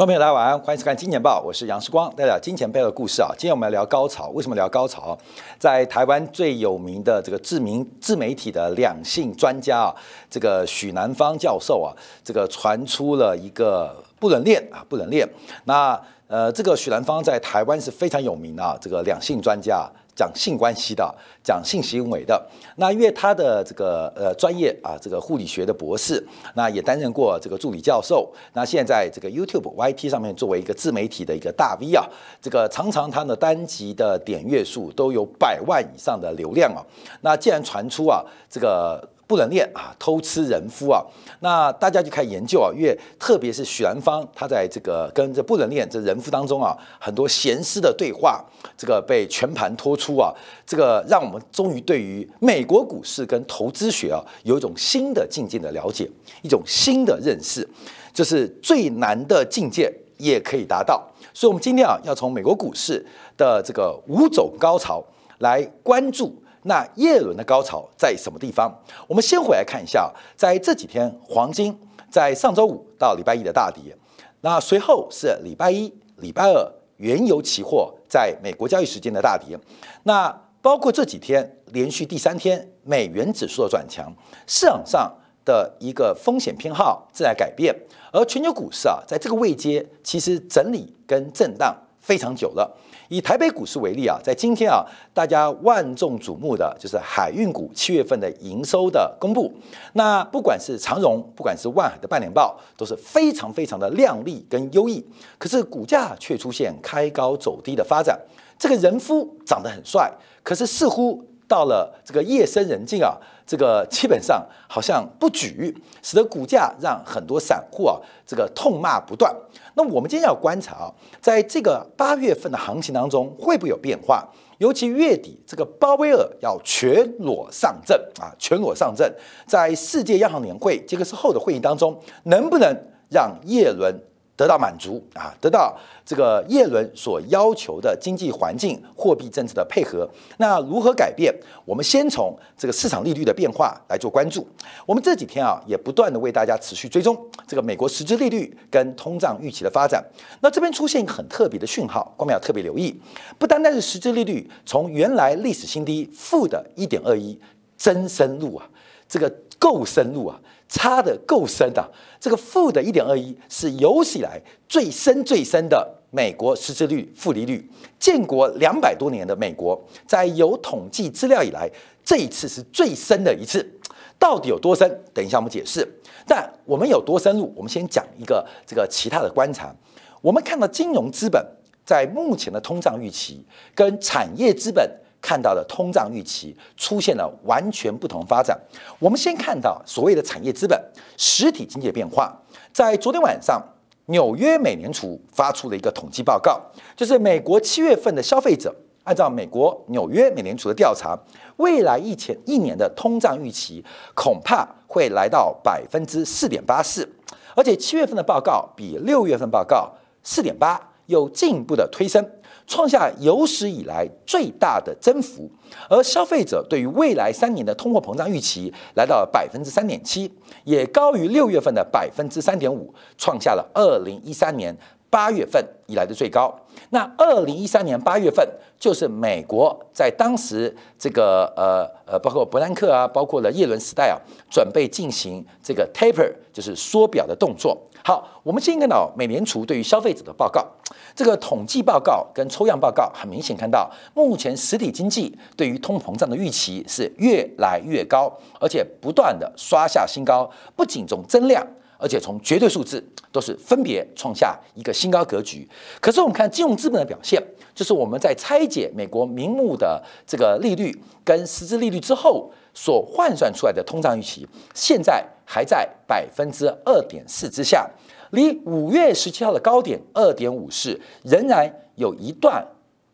观众朋友，大家晚安，欢迎收看《金钱报》，我是杨世光，带来金钱背后的故事啊。今天我们来聊高潮，为什么聊高潮？在台湾最有名的这个知名自媒体的两性专家啊，这个许南方教授啊，这个传出了一个不能恋啊，不能恋。那呃，这个许南方在台湾是非常有名的啊这个两性专家。讲性关系的，讲性行为的，那因为他的这个呃专业啊，这个护理学的博士，那也担任过这个助理教授，那现在这个 YouTube YT 上面作为一个自媒体的一个大 V 啊，这个常常他的单集的点阅数都有百万以上的流量啊，那既然传出啊这个。不能恋啊，偷吃人夫啊，那大家就开始研究啊，因为特别是许兰芳，他在这个跟这不能恋这人夫当中啊，很多闲私的对话，这个被全盘托出啊，这个让我们终于对于美国股市跟投资学啊，有一种新的境界的了解，一种新的认识，就是最难的境界也可以达到。所以，我们今天啊，要从美国股市的这个五种高潮来关注。那叶伦的高潮在什么地方？我们先回来看一下，在这几天，黄金在上周五到礼拜一的大跌，那随后是礼拜一、礼拜二，原油期货在美国交易时间的大跌，那包括这几天连续第三天美元指数的转强，市场上的一个风险偏好正在改变，而全球股市啊，在这个位阶其实整理跟震荡非常久了。以台北股市为例啊，在今天啊，大家万众瞩目的就是海运股七月份的营收的公布。那不管是长荣，不管是万海的半年报，都是非常非常的亮丽跟优异。可是股价却出现开高走低的发展。这个人夫长得很帅，可是似乎到了这个夜深人静啊。这个基本上好像不举，使得股价让很多散户啊这个痛骂不断。那我们今天要观察啊，在这个八月份的行情当中会不会有变化？尤其月底这个鲍威尔要全裸上阵啊，全裸上阵，在世界央行年会这个是后的会议当中，能不能让耶伦？得到满足啊，得到这个耶伦所要求的经济环境、货币政策的配合。那如何改变？我们先从这个市场利率的变化来做关注。我们这几天啊，也不断的为大家持续追踪这个美国实质利率跟通胀预期的发展。那这边出现一个很特别的讯号，光们要特别留意。不单单是实质利率从原来历史新低负的一点二一，真深入啊，这个够深入啊。差的够深的，这个负的一点二一是有史以来最深最深的美国实质率负利率。建国两百多年的美国，在有统计资料以来，这一次是最深的一次。到底有多深？等一下我们解释。但我们有多深入？我们先讲一个这个其他的观察。我们看到金融资本在目前的通胀预期跟产业资本。看到的通胀预期出现了完全不同发展。我们先看到所谓的产业资本实体经济的变化，在昨天晚上，纽约美联储发出了一个统计报告，就是美国七月份的消费者，按照美国纽约美联储的调查，未来一前一年的通胀预期恐怕会来到百分之四点八四，而且七月份的报告比六月份报告四点八又进一步的推升。创下有史以来最大的增幅，而消费者对于未来三年的通货膨胀预期来到了百分之三点七，也高于六月份的百分之三点五，创下了二零一三年八月份以来的最高。那二零一三年八月份就是美国在当时这个呃呃，包括伯南克啊，包括了耶伦时代啊，准备进行这个 taper，就是缩表的动作。好，我们先看到美联储对于消费者的报告，这个统计报告跟抽样报告很明显看到，目前实体经济对于通膨胀的预期是越来越高，而且不断的刷下新高，不仅从增量，而且从绝对数字都是分别创下一个新高格局。可是我们看金融资本的表现，就是我们在拆解美国名目的这个利率跟实质利率之后。所换算出来的通胀预期，现在还在百分之二点四之下，离五月十七号的高点二点五四仍然有一段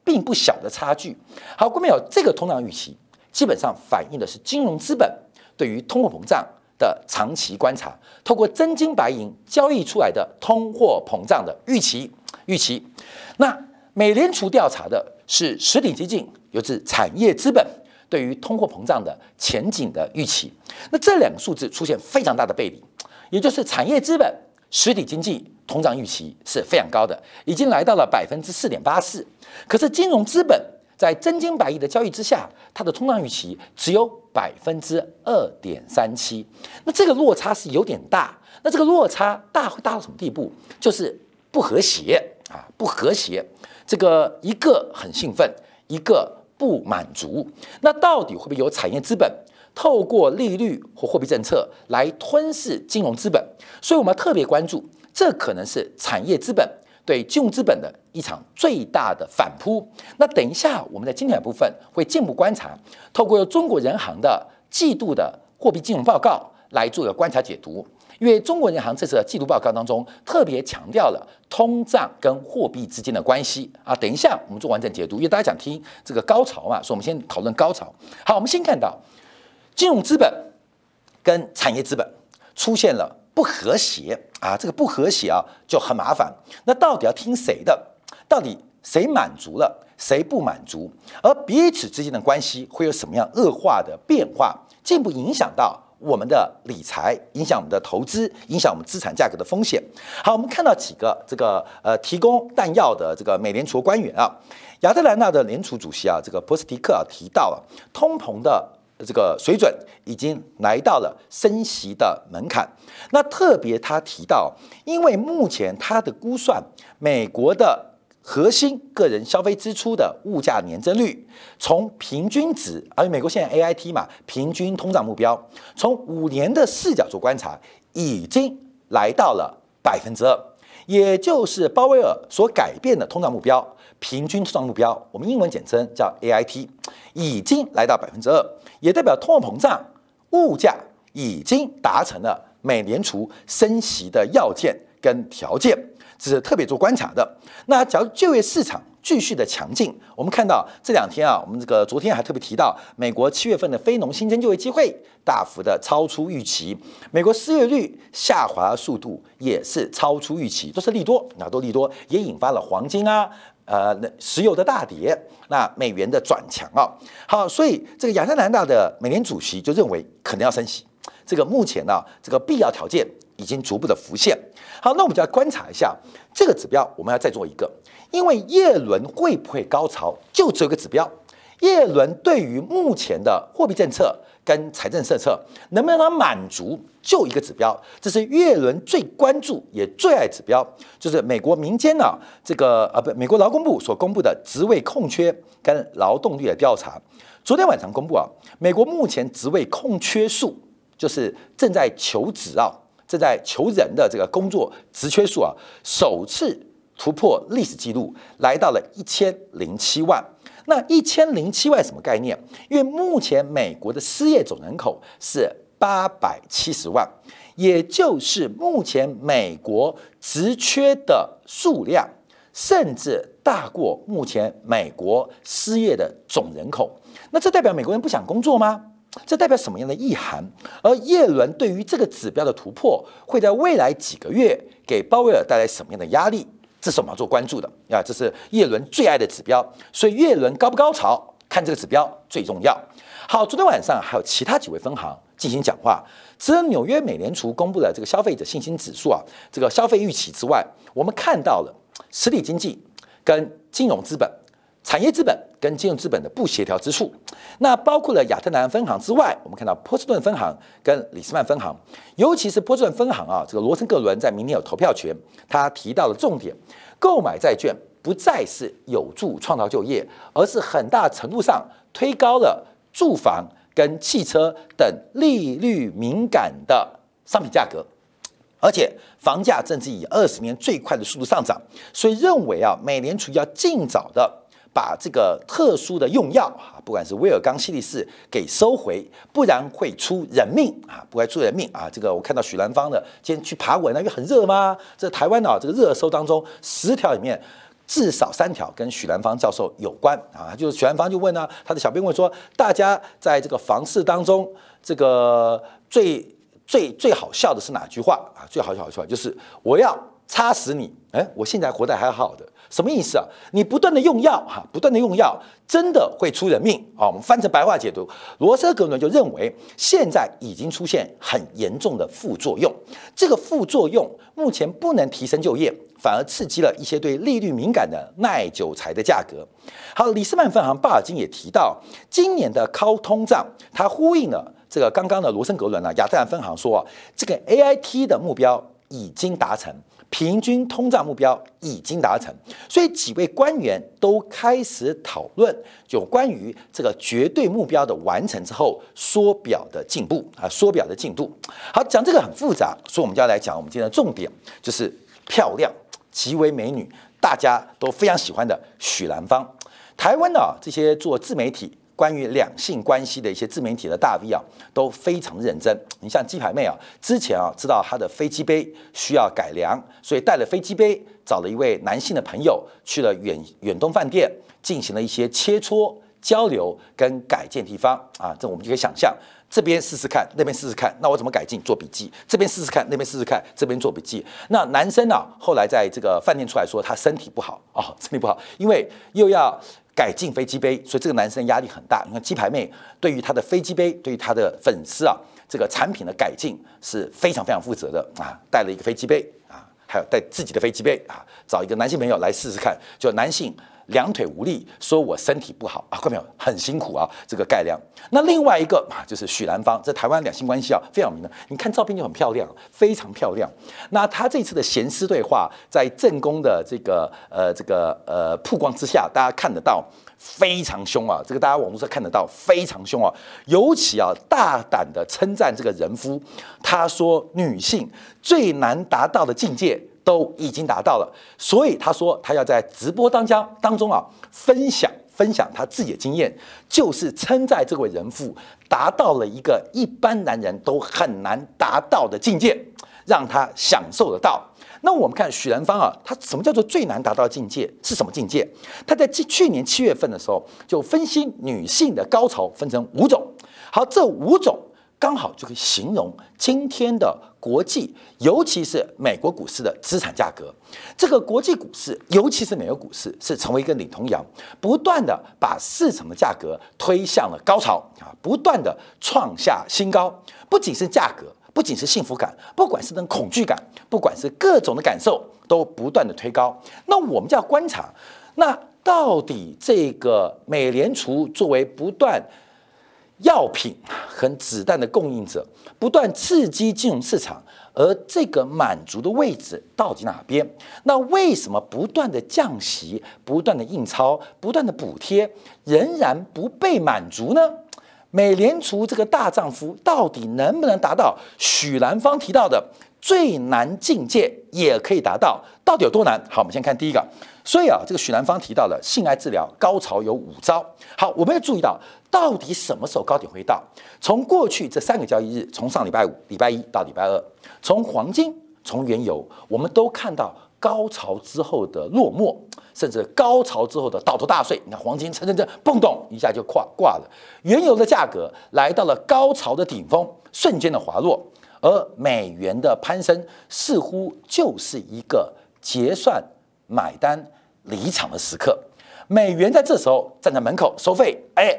并不小的差距。好，各位有这个通胀预期，基本上反映的是金融资本对于通货膨胀的长期观察，透过真金白银交易出来的通货膨胀的预期预期。那美联储调查的是实体基金，有自产业资本。对于通货膨胀的前景的预期，那这两个数字出现非常大的背离，也就是产业资本、实体经济通胀预期是非常高的，已经来到了百分之四点八四。可是金融资本在真金白银的交易之下，它的通胀预期只有百分之二点三七。那这个落差是有点大。那这个落差大会大到什么地步？就是不和谐啊，不和谐。这个一个很兴奋，一个不满足。那到底会不会有产业资本透过利率或货币政策来吞噬金融资本？所以我们特别关注，这可能是产业资本对金融资本的一场最大的反扑。那等一下我们在经典部分会进一步观察，透过中国人行的季度的货币金融报告来做一个观察解读。因为中国银行这次的季度报告当中特别强调了通胀跟货币之间的关系啊，等一下我们做完整解读，因为大家想听这个高潮嘛，所以我们先讨论高潮。好，我们先看到金融资本跟产业资本出现了不和谐啊，这个不和谐啊就很麻烦。那到底要听谁的？到底谁满足了，谁不满足？而彼此之间的关系会有什么样恶化的变化，进一步影响到？我们的理财影响我们的投资，影响我们资产价格的风险。好，我们看到几个这个呃提供弹药的这个美联储官员啊，亚特兰大的联储主席啊，这个波斯蒂克啊提到了通膨的这个水准已经来到了升息的门槛。那特别他提到，因为目前他的估算，美国的。核心个人消费支出的物价年增率，从平均值，而美国现在 A I T 嘛，平均通胀目标，从五年的视角做观察，已经来到了百分之二，也就是鲍威尔所改变的通胀目标，平均通胀目标，我们英文简称叫 A I T，已经来到百分之二，也代表通货膨胀物价已经达成了美联储升息的要件跟条件。这是特别做观察的。那假如就业市场继续的强劲，我们看到这两天啊，我们这个昨天还特别提到，美国七月份的非农新增就业机会大幅的超出预期，美国失业率下滑速度也是超出预期，都是利多，那都利多，也引发了黄金啊、呃那石油的大跌，那美元的转强啊。好，所以这个亚特兰大的美联主席就认为可能要升息，这个目前呢，这个必要条件。已经逐步的浮现。好，那我们就要观察一下这个指标，我们要再做一个，因为叶伦会不会高潮，就只有个指标。叶伦对于目前的货币政策跟财政政策能不能满足，就一个指标，这是叶伦最关注也最爱指标，就是美国民间呢这个呃不，美国劳工部所公布的职位空缺跟劳动力的调查，昨天晚上公布啊，美国目前职位空缺数，就是正在求职啊。正在求人的这个工作职缺数啊，首次突破历史记录，来到了一千零七万。那一千零七万什么概念？因为目前美国的失业总人口是八百七十万，也就是目前美国职缺的数量，甚至大过目前美国失业的总人口。那这代表美国人不想工作吗？这代表什么样的意涵？而耶伦对于这个指标的突破，会在未来几个月给鲍威尔带来什么样的压力？这是我们要做关注的啊！这是耶伦最爱的指标，所以耶伦高不高潮，看这个指标最重要。好，昨天晚上还有其他几位分行进行讲话，除了纽约美联储公布的这个消费者信心指数啊，这个消费预期之外，我们看到了实体经济跟金融资本。产业资本跟金融资本的不协调之处，那包括了亚特兰分行之外，我们看到波士顿分行跟里斯曼分行，尤其是波士顿分行啊，这个罗森格伦在明年有投票权，他提到了重点，购买债券不再是有助创造就业，而是很大程度上推高了住房跟汽车等利率敏感的商品价格，而且房价正是以二十年最快的速度上涨，所以认为啊，美联储要尽早的。把这个特殊的用药啊，不管是威尔刚系列四给收回，不然会出人命啊，不会出人命啊。这个我看到许兰芳的今天去爬文那因为很热吗？这台湾啊，这个热搜当中十条里面至少三条跟许兰芳教授有关啊。就是许兰芳就问呢，他的小编问说，大家在这个房市当中，这个最最最好笑的是哪句话啊？最好笑的话就是我要插死你！哎，我现在活得还好的，什么意思啊？你不断的用药哈，不断的用药，真的会出人命啊！我们翻成白话解读，罗斯格伦就认为现在已经出现很严重的副作用，这个副作用目前不能提升就业，反而刺激了一些对利率敏感的耐久材的价格。好，李斯曼分行巴尔金也提到，今年的高通胀，它呼应了这个刚刚的罗森格伦呢，亚特兰分行说啊，这个 A I T 的目标已经达成。平均通胀目标已经达成，所以几位官员都开始讨论有关于这个绝对目标的完成之后缩表的进步啊，缩表的进度。好，讲这个很复杂，所以我们就要来讲我们今天的重点，就是漂亮、极为美女，大家都非常喜欢的许兰芳。台湾的这些做自媒体。关于两性关系的一些自媒体的大 V 啊，都非常认真。你像鸡排妹啊，之前啊知道她的飞机杯需要改良，所以带了飞机杯，找了一位男性的朋友去了远远东饭店，进行了一些切磋交流跟改建地方啊。这我们就可以想象，这边试试看，那边试试看，那我怎么改进？做笔记。这边试试看，那边试试看，这边做笔记。那男生呢，后来在这个饭店出来说他身体不好哦，身体不好，因为又要。改进飞机杯，所以这个男生压力很大。你看鸡排妹对于他的飞机杯，对于他的粉丝啊，这个产品的改进是非常非常负责的啊。带了一个飞机杯啊，还有带自己的飞机杯啊，找一个男性朋友来试试看，就男性。两腿无力，说我身体不好啊，看到没有？很辛苦啊，这个盖量。那另外一个啊，就是许兰芳，在台湾两性关系啊非常有名的，你看照片就很漂亮，非常漂亮。那他这次的闲诗对话，在正宫的这个呃这个呃曝光之下，大家看得到非常凶啊，这个大家网络上看得到非常凶啊，尤其啊大胆的称赞这个人夫，他说女性最难达到的境界。都已经达到了，所以他说他要在直播当家当中啊分享分享他自己的经验，就是称赞这位人妇达到了一个一般男人都很难达到的境界，让他享受得到。那我们看许兰芳啊，他什么叫做最难达到境界是什么境界？他在去去年七月份的时候就分析女性的高潮分成五种，好，这五种。刚好就可以形容今天的国际，尤其是美国股市的资产价格。这个国际股市，尤其是美国股市，是成为一个领头羊，不断的把市场的价格推向了高潮啊，不断的创下新高。不仅是价格，不仅是幸福感，不管是那种恐惧感，不管是各种的感受，都不断的推高。那我们就要观察，那到底这个美联储作为不断。药品和子弹的供应者不断刺激金融市场，而这个满足的位置到底哪边？那为什么不断的降息、不断的印钞、不断的补贴，仍然不被满足呢？美联储这个大丈夫到底能不能达到许兰芳提到的最难境界，也可以达到？到底有多难？好，我们先看第一个。所以啊，这个许兰芳提到了性爱治疗高潮有五招。好，我们要注意到。到底什么时候高点会到？从过去这三个交易日，从上礼拜五、礼拜一到礼拜二，从黄金、从原油，我们都看到高潮之后的落寞，甚至高潮之后的倒头大睡。你看黄金蹭蹭蹭蹦动一下就挂挂了，原油的价格来到了高潮的顶峰，瞬间的滑落，而美元的攀升似乎就是一个结算、买单、离场的时刻。美元在这时候站在门口收费，哎。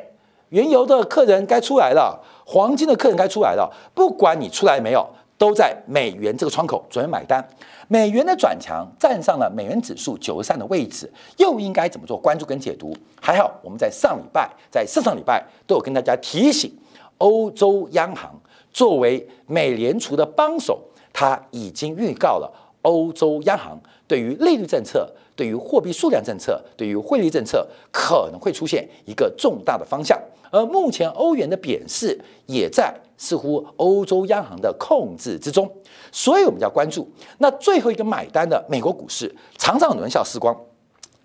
原油的客人该出来了，黄金的客人该出来了。不管你出来没有，都在美元这个窗口准备买单。美元的转强站上了美元指数九十三的位置，又应该怎么做关注跟解读？还好我们在上礼拜、在上上礼拜都有跟大家提醒，欧洲央行作为美联储的帮手，他已经预告了欧洲央行对于利率政策。对于货币数量政策，对于汇率政策，可能会出现一个重大的方向。而目前欧元的贬势也在似乎欧洲央行的控制之中，所以我们要关注。那最后一个买单的美国股市，常常有人笑时光，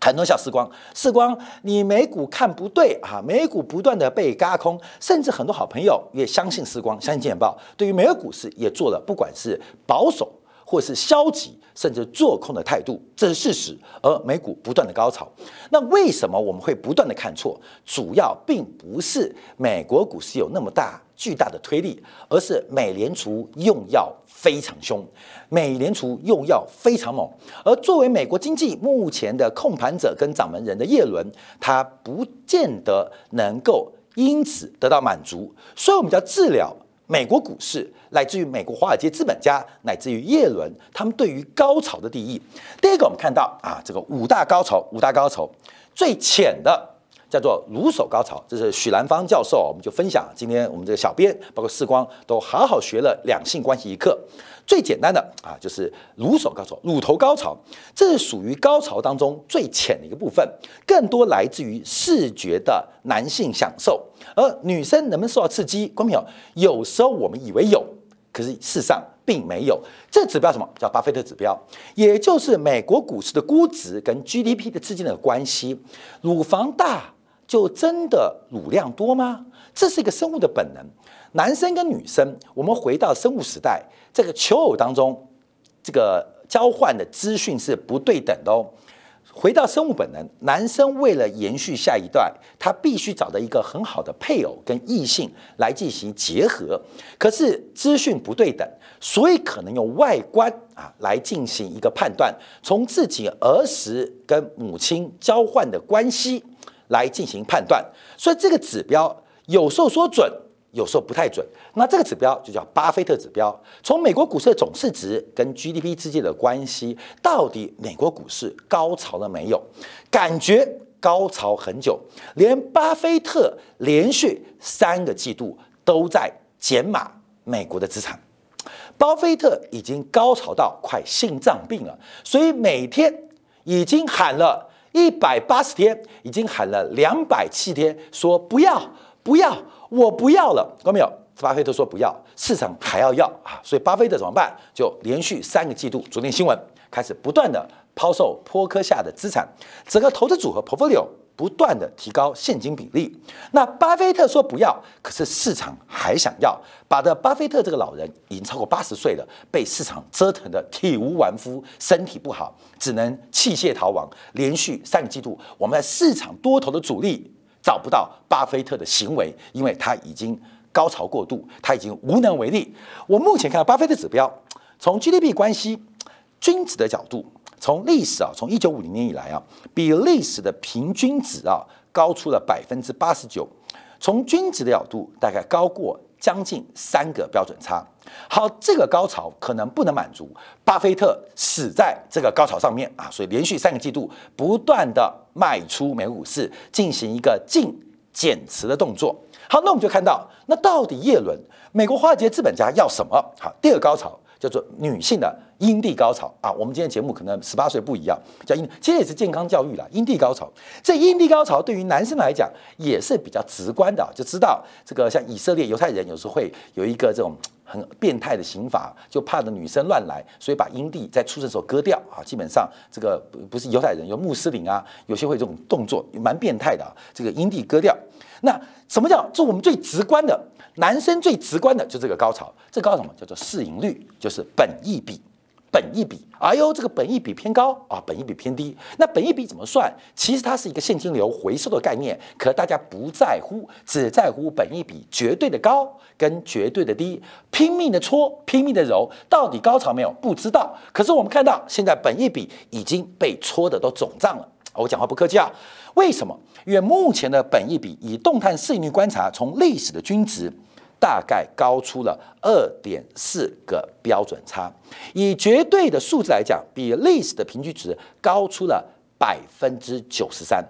很多笑时光，时光你美股看不对啊，美股不断的被嘎空，甚至很多好朋友也相信时光，相信简报，对于美国股市也做了不管是保守。或是消极，甚至做空的态度，这是事实。而美股不断的高潮，那为什么我们会不断的看错？主要并不是美国股市有那么大巨大的推力，而是美联储用药非常凶，美联储用药非常猛。而作为美国经济目前的控盘者跟掌门人的叶伦，他不见得能够因此得到满足，所以我们叫治疗。美国股市来自于美国华尔街资本家，乃至于耶伦，他们对于高潮的定义。第一个，我们看到啊，这个五大高潮，五大高潮最浅的叫做卢手高潮，这是许兰芳教授，我们就分享。今天我们这个小编包括世光都好好学了两性关系一课。最简单的啊，就是乳手高潮、乳头高潮，这是属于高潮当中最浅的一个部分，更多来自于视觉的男性享受，而女生能不能受到刺激？观众朋友，有时候我们以为有，可是事实上并没有。这指标什么叫巴菲特指标？也就是美国股市的估值跟 GDP 的之间的关系。乳房大就真的乳量多吗？这是一个生物的本能。男生跟女生，我们回到生物时代，这个求偶当中，这个交换的资讯是不对等的哦。回到生物本能，男生为了延续下一代，他必须找到一个很好的配偶跟异性来进行结合。可是资讯不对等，所以可能用外观啊来进行一个判断，从自己儿时跟母亲交换的关系来进行判断。所以这个指标有时候说准。有时候不太准，那这个指标就叫巴菲特指标。从美国股市的总市值跟 GDP 之间的关系，到底美国股市高潮了没有？感觉高潮很久，连巴菲特连续三个季度都在减码美国的资产。巴菲特已经高潮到快心脏病了，所以每天已经喊了一百八十天，已经喊了两百七天，说不要不要。我不要了，看到没有？巴菲特说不要，市场还要要啊，所以巴菲特怎么办？就连续三个季度，昨天新闻开始不断的抛售坡科下的资产，整个投资组合 portfolio 不断的提高现金比例。那巴菲特说不要，可是市场还想要，把的巴菲特这个老人已经超过八十岁了，被市场折腾的体无完肤，身体不好，只能弃械逃亡。连续三个季度，我们在市场多头的主力。找不到巴菲特的行为，因为他已经高潮过度，他已经无能为力。我目前看到巴菲特指标，从 GDP 关系均值的角度，从历史啊，从一九五零年以来啊，比历史的平均值啊高出了百分之八十九。从均值的角度，大概高过。将近三个标准差，好，这个高潮可能不能满足巴菲特死在这个高潮上面啊，所以连续三个季度不断的卖出美股市，进行一个净减持的动作。好，那我们就看到，那到底叶伦美国华尔街资本家要什么？好，第二高潮。叫做女性的阴蒂高潮啊，我们今天节目可能十八岁不一样，叫阴，其实也是健康教育啦。阴蒂高潮，这阴蒂高潮对于男生来讲也是比较直观的，就知道这个像以色列犹太人有时候会有一个这种很变态的刑法，就怕的女生乱来，所以把阴蒂在出生时候割掉啊。基本上这个不不是犹太人，有穆斯林啊，有些会这种动作蛮变态的啊。这个阴蒂割掉，那什么叫？这我们最直观的。男生最直观的就这个高潮，这高潮什么叫做市盈率，就是本益比，本益比，哎呦，这个本益比偏高啊，本益比偏低。那本益比怎么算？其实它是一个现金流回收的概念，可大家不在乎，只在乎本益比绝对的高跟绝对的低，拼命的搓，拼命的揉，到底高潮没有？不知道。可是我们看到现在本益比已经被搓的都肿胀了。我讲话不客气啊，为什么？因为目前的本益比以动态市盈率观察，从历史的均值大概高出了二点四个标准差，以绝对的数字来讲，比历史的平均值高出了百分之九十三，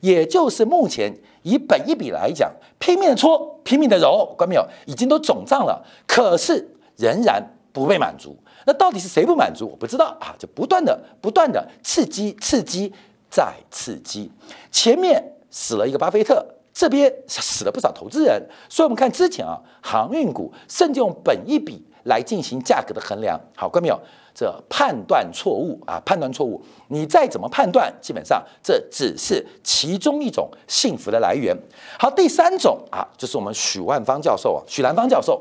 也就是目前以本益比来讲，拼命的搓，拼命的揉，关没有？已经都肿胀了，可是仍然不被满足。那到底是谁不满足？我不知道啊，就不断的、不断的刺激、刺激。再刺激，前面死了一个巴菲特，这边死了不少投资人，所以我们看之前啊，航运股甚至用本一比来进行价格的衡量，好，看到没有？这判断错误啊，判断错误，你再怎么判断，基本上这只是其中一种幸福的来源。好，第三种啊，就是我们许万芳教授啊，许兰芳教授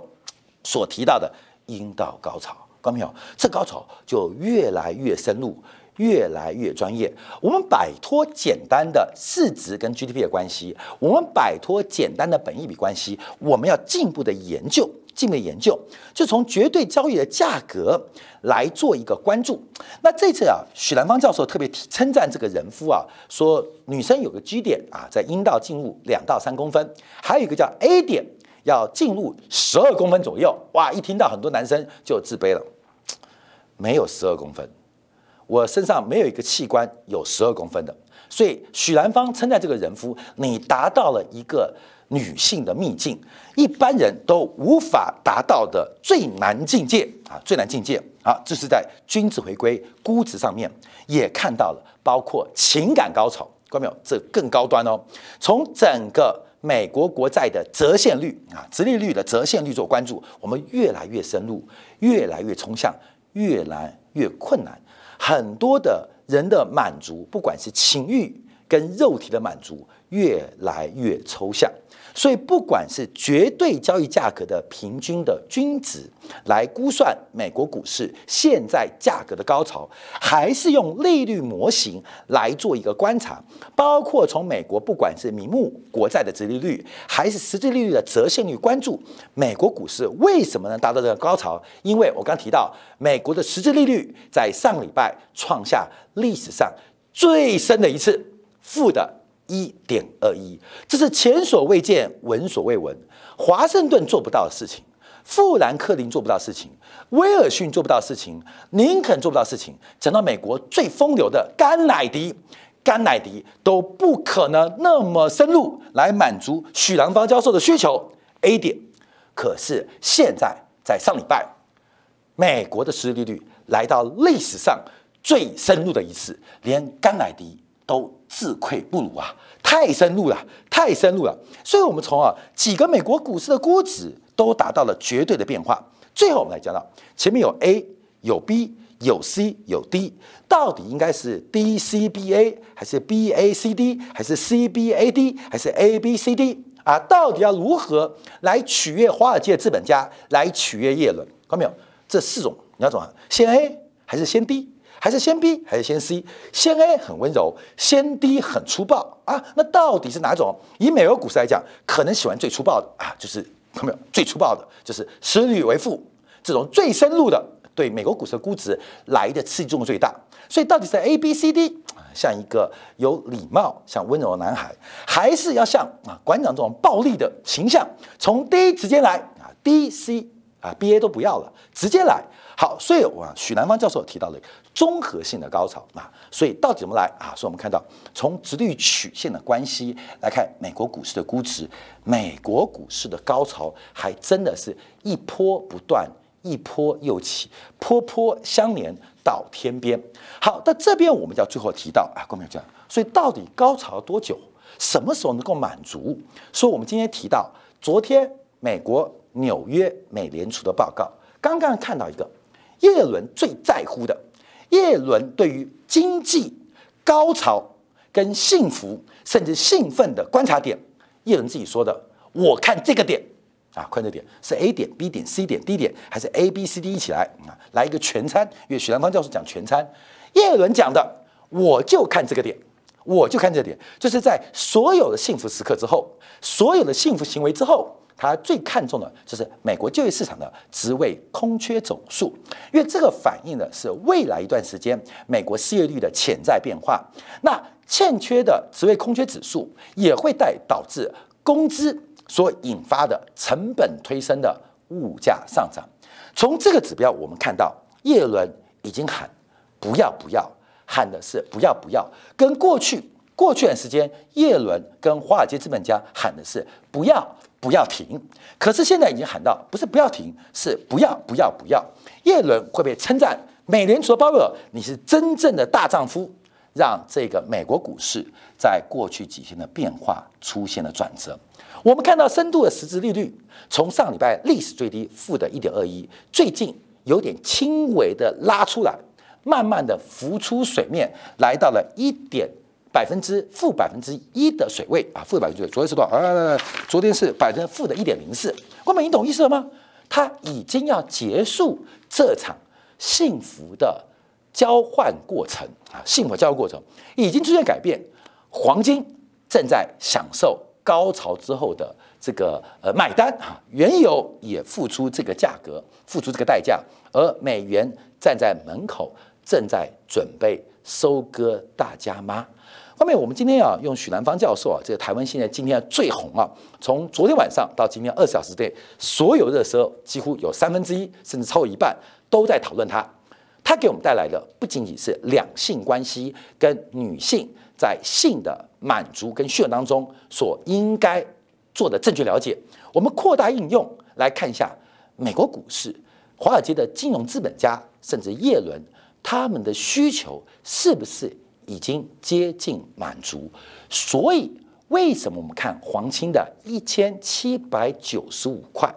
所提到的阴道高潮。观众朋友，这高潮就越来越深入。越来越专业，我们摆脱简单的市值跟 GDP 的关系，我们摆脱简单的本益比关系，我们要进一步的研究，进一步研究，就从绝对交易的价格来做一个关注。那这次啊，许兰芳教授特别称赞这个人夫啊，说女生有个 G 点啊，在阴道进入两到三公分，还有一个叫 A 点要进入十二公分左右。哇，一听到很多男生就自卑了，没有十二公分。我身上没有一个器官有十二公分的，所以许兰芳称赞这个人夫，你达到了一个女性的秘境，一般人都无法达到的最难境界啊，最难境界啊，这是在君子回归估值上面也看到了，包括情感高潮，看到没有？这更高端哦。从整个美国国债的折现率啊，直利率的折现率做关注，我们越来越深入，越来越冲向，越来越困难。很多的人的满足，不管是情欲跟肉体的满足，越来越抽象。所以，不管是绝对交易价格的平均的均值来估算美国股市现在价格的高潮，还是用利率模型来做一个观察，包括从美国不管是名目国债的殖利率，还是实际利率的折现率，关注美国股市为什么能达到这个高潮？因为我刚提到，美国的实质利率在上礼拜创下历史上最深的一次负的。一点二一，这是前所未见、闻所未闻。华盛顿做不到的事情，富兰克林做不到事情，威尔逊做不到事情，林肯做不到事情。讲到美国最风流的甘乃迪，甘乃迪都不可能那么深入来满足许兰芳教授的需求。A 点，可是现在在上礼拜，美国的实际利率来到历史上最深入的一次，连甘乃迪。都自愧不如啊！太深入了，太深入了。所以，我们从啊几个美国股市的估值都达到了绝对的变化。最后，我们来讲到前面有 A，有 B，有 C，有 D，到底应该是 D C B A 还是 B A C D 还是 C B A D 还是 A B C D 啊？到底要如何来取悦华尔街资本家，来取悦叶伦？看到没有？这四种你要怎么？先 A 还是先 D？还是先 B 还是先 C？先 A 很温柔，先 D 很粗暴啊！那到底是哪种？以美国股市来讲，可能喜欢最粗暴的啊，就是有没有最粗暴的，就是实力为负这种最深入的，对美国股市的估值来的刺激作用最大。所以到底是 A、B、C、D 像一个有礼貌、像温柔的男孩，还是要像啊馆长这种暴力的形象？从 D 直接来啊，D、C 啊、B、A 都不要了，直接来。好，所以啊，许南方教授提到了综合性的高潮啊，所以到底怎么来啊？所以我们看到从直率曲线的关系来看，美国股市的估值，美国股市的高潮还真的是一波不断，一波又起，波波相连到天边。好，那这边我们要最后提到啊，郭明这样，所以到底高潮多久？什么时候能够满足？所以我们今天提到昨天美国纽约美联储的报告，刚刚看到一个。叶伦最在乎的，叶伦对于经济高潮跟幸福甚至兴奋的观察点，叶伦自己说的，我看这个点啊，看这点是 A 点、B 点、C 点、D 点，还是 A、B、C、D 一起来啊，来一个全餐。因为许兰芳教授讲全餐，叶伦讲的，我就看这个点，我就看这点，就是在所有的幸福时刻之后，所有的幸福行为之后。他最看重的就是美国就业市场的职位空缺总数，因为这个反映的是未来一段时间美国失业率的潜在变化。那欠缺的职位空缺指数也会带导致工资所引发的成本推升的物价上涨。从这个指标，我们看到叶伦已经喊不要不要，喊的是不要不要，跟过去过去段时间叶伦跟华尔街资本家喊的是不要。不要停！可是现在已经喊到，不是不要停，是不要不要不要。耶伦会被称赞，美联储的鲍威尔，你是真正的大丈夫，让这个美国股市在过去几天的变化出现了转折。我们看到深度的实质利率从上礼拜历史最低负的一点二一，最近有点轻微的拉出来，慢慢的浮出水面，来到了一点。百分之负百分之一的水位啊，负百分之昨天是多少？啊，昨天是百分之负的一点零四。郭美，你懂意思了吗？它已经要结束这场幸福的交换过程啊，幸福交换过程已经出现改变，黄金正在享受高潮之后的这个呃买单啊，原油也付出这个价格，付出这个代价，而美元站在门口，正在准备收割大家吗？后面我们今天啊，用许南方教授啊，这个台湾现在今天最红啊，从昨天晚上到今天二十小时内，所有热搜几乎有三分之一，甚至超过一半都在讨论他。他给我们带来的不仅仅是两性关系跟女性在性的满足跟需求当中所应该做的正确了解，我们扩大应用来看一下美国股市、华尔街的金融资本家甚至叶伦他们的需求是不是？已经接近满足，所以为什么我们看黄金的一千七百九十五块，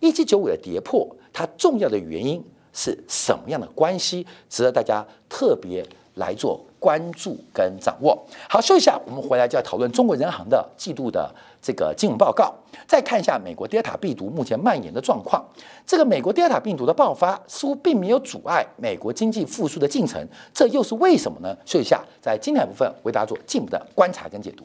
一七九五的跌破，它重要的原因是什么样的关系，值得大家特别来做关注跟掌握。好，休息一下，我们回来就要讨论中国人行的季度的。这个金融报告，再看一下美国 Delta 病毒目前蔓延的状况。这个美国 Delta 病毒的爆发似乎并没有阻碍美国经济复苏的进程，这又是为什么呢？休息一下，在精彩部分为大家做进一步的观察跟解读。